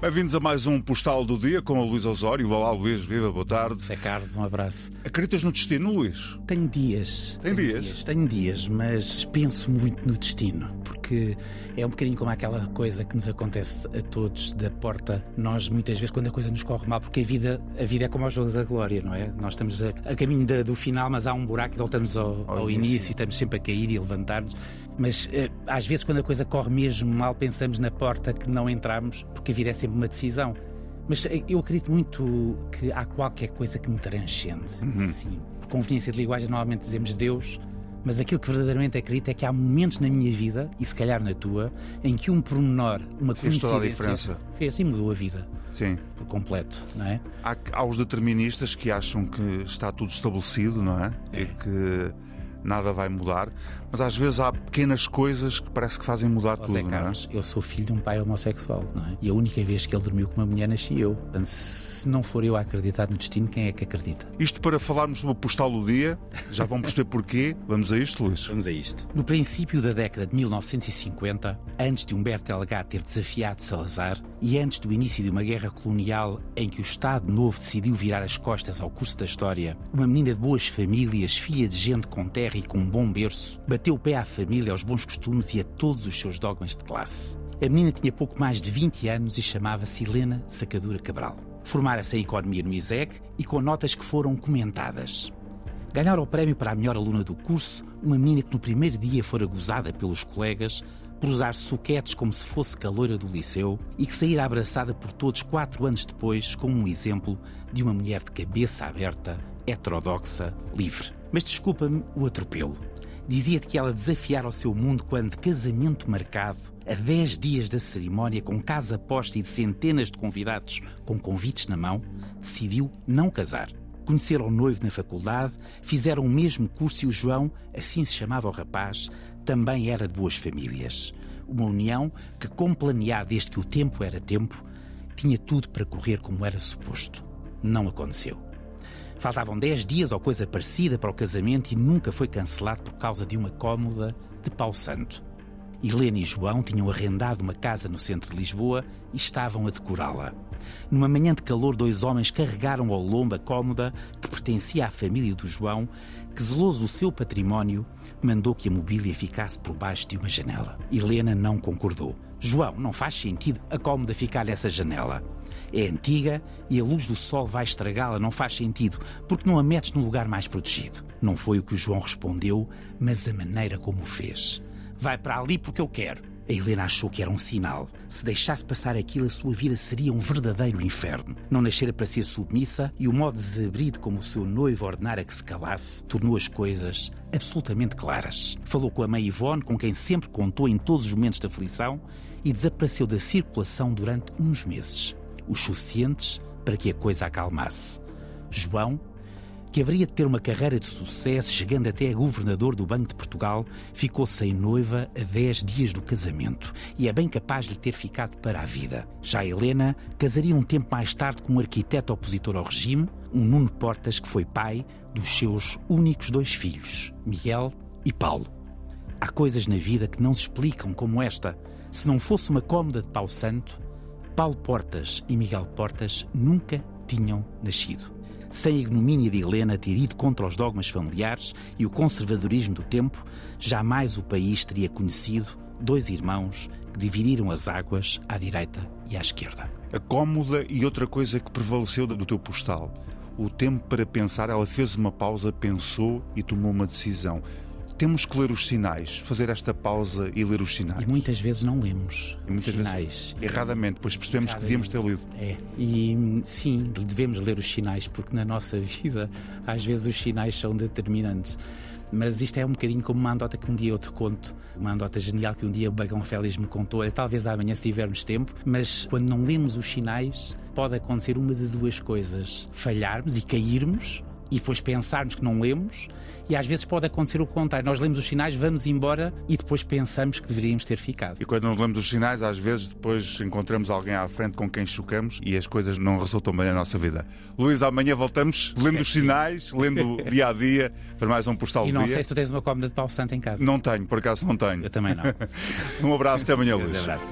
Bem-vindos a mais um Postal do Dia com a Luís Osório. Olá, Luís, viva, boa tarde. Zé Carlos, um abraço. Acreditas no destino, Luís? Tenho dias. Tem tenho dias? Tenho dias, mas penso muito no destino, porque é um bocadinho como aquela coisa que nos acontece a todos da porta. Nós, muitas vezes, quando a coisa nos corre mal, porque a vida, a vida é como ao jogo da glória, não é? Nós estamos a, a caminho da- do final, mas há um buraco e voltamos ao, Ao ao início. início e estamos sempre a cair e a levantar-nos. Mas eh, às vezes, quando a coisa corre mesmo mal, pensamos na porta que não entramos, porque a vida é sempre uma decisão. Mas eh, eu acredito muito que há qualquer coisa que me transcende. Sim. Por conveniência de linguagem, normalmente dizemos Deus, mas aquilo que verdadeiramente acredito é que há momentos na minha vida, e se calhar na tua, em que um pormenor, uma Fez toda a coincidência, diferença. fez e mudou a vida Sim. por completo, não é? Há, há os deterministas que acham que está tudo estabelecido, não é? E que nada vai mudar. Mas às vezes há pequenas coisas que parece que fazem mudar Ó, tudo, é? Carlos, eu sou filho de um pai homossexual, não é? E a única vez que ele dormiu com uma mulher nasci eu. Portanto, se não for eu a acreditar no destino, quem é que acredita? Isto para falarmos do Postal do Dia. Já vão perceber porquê. Vamos a isto, Luís. Vamos a isto. No princípio da década de 1950, antes de Humberto Delgado ter desafiado Salazar e antes do início de uma guerra colonial em que o Estado Novo decidiu virar as costas ao curso da história, uma menina de boas famílias, filha de gente com terra e com um bom berço, bateu o pé à família, aos bons costumes e a todos os seus dogmas de classe. A menina tinha pouco mais de 20 anos e chamava-se Helena Sacadura Cabral. Formara-se em Economia no ISEG e com notas que foram comentadas. Ganhar o prémio para a melhor aluna do curso, uma menina que no primeiro dia fora gozada pelos colegas por usar suquetes como se fosse caloira do liceu e que saíra abraçada por todos quatro anos depois como um exemplo de uma mulher de cabeça aberta, heterodoxa, livre. Mas desculpa-me o atropelo. Dizia-te que ela desafiara o seu mundo quando, de casamento marcado, a 10 dias da cerimónia, com casa posta e de centenas de convidados com convites na mão, decidiu não casar. Conheceram o noivo na faculdade, fizeram o mesmo curso e o João, assim se chamava o rapaz, também era de boas famílias. Uma união que, como planeada desde que o tempo era tempo, tinha tudo para correr como era suposto. Não aconteceu. Faltavam 10 dias ou coisa parecida para o casamento e nunca foi cancelado por causa de uma cómoda de pau santo. Helena e João tinham arrendado uma casa no centro de Lisboa e estavam a decorá-la. Numa manhã de calor, dois homens carregaram ao lombo a cómoda que pertencia à família do João, que, zeloso do seu património, mandou que a mobília ficasse por baixo de uma janela. Helena não concordou. João, não faz sentido a cómoda ficar nessa janela. É antiga e a luz do sol vai estragá-la, não faz sentido, porque não a metes num lugar mais protegido. Não foi o que o João respondeu, mas a maneira como o fez. Vai para ali porque eu quero. A Helena achou que era um sinal. Se deixasse passar aquilo, a sua vida seria um verdadeiro inferno. Não nascera para ser submissa e o modo desabrido como o seu noivo ordenara que se calasse tornou as coisas absolutamente claras. Falou com a mãe Ivone, com quem sempre contou em todos os momentos da aflição, e desapareceu da circulação durante uns meses os suficientes para que a coisa acalmasse. João que haveria de ter uma carreira de sucesso, chegando até a governador do Banco de Portugal, ficou sem noiva a 10 dias do casamento e é bem capaz de ter ficado para a vida. Já Helena casaria um tempo mais tarde com um arquiteto opositor ao regime, um Nuno Portas que foi pai dos seus únicos dois filhos, Miguel e Paulo. Há coisas na vida que não se explicam como esta. Se não fosse uma cómoda de pau santo, Paulo Portas e Miguel Portas nunca tinham nascido sem a ignomínia de Helena ter ido contra os dogmas familiares e o conservadorismo do tempo, jamais o país teria conhecido dois irmãos que dividiram as águas à direita e à esquerda. A cómoda e outra coisa que prevaleceu do teu postal. O tempo para pensar, ela fez uma pausa, pensou e tomou uma decisão. Temos que ler os sinais, fazer esta pausa e ler os sinais. E muitas vezes não lemos E muitas os vezes sinais. Erradamente, pois percebemos que devíamos ter lido. É, e sim, devemos ler os sinais, porque na nossa vida às vezes os sinais são determinantes. Mas isto é um bocadinho como uma andota que um dia eu te conto, uma andota genial que um dia o Bagão Félix me contou, é talvez amanhã se tivermos tempo, mas quando não lemos os sinais, pode acontecer uma de duas coisas: falharmos e cairmos, e depois pensarmos que não lemos, e às vezes pode acontecer o contrário. Nós lemos os sinais, vamos embora e depois pensamos que deveríamos ter ficado. E quando não lemos os sinais, às vezes depois encontramos alguém à frente com quem chocamos e as coisas não resultam bem na nossa vida. Luís, amanhã voltamos lendo os sinais, lendo dia a dia, para mais um postal E do não dia. sei se tu tens uma cómoda de pau santo em casa. Não tenho, por acaso não tenho. Eu também não. Um abraço, até amanhã, Um Luís. abraço.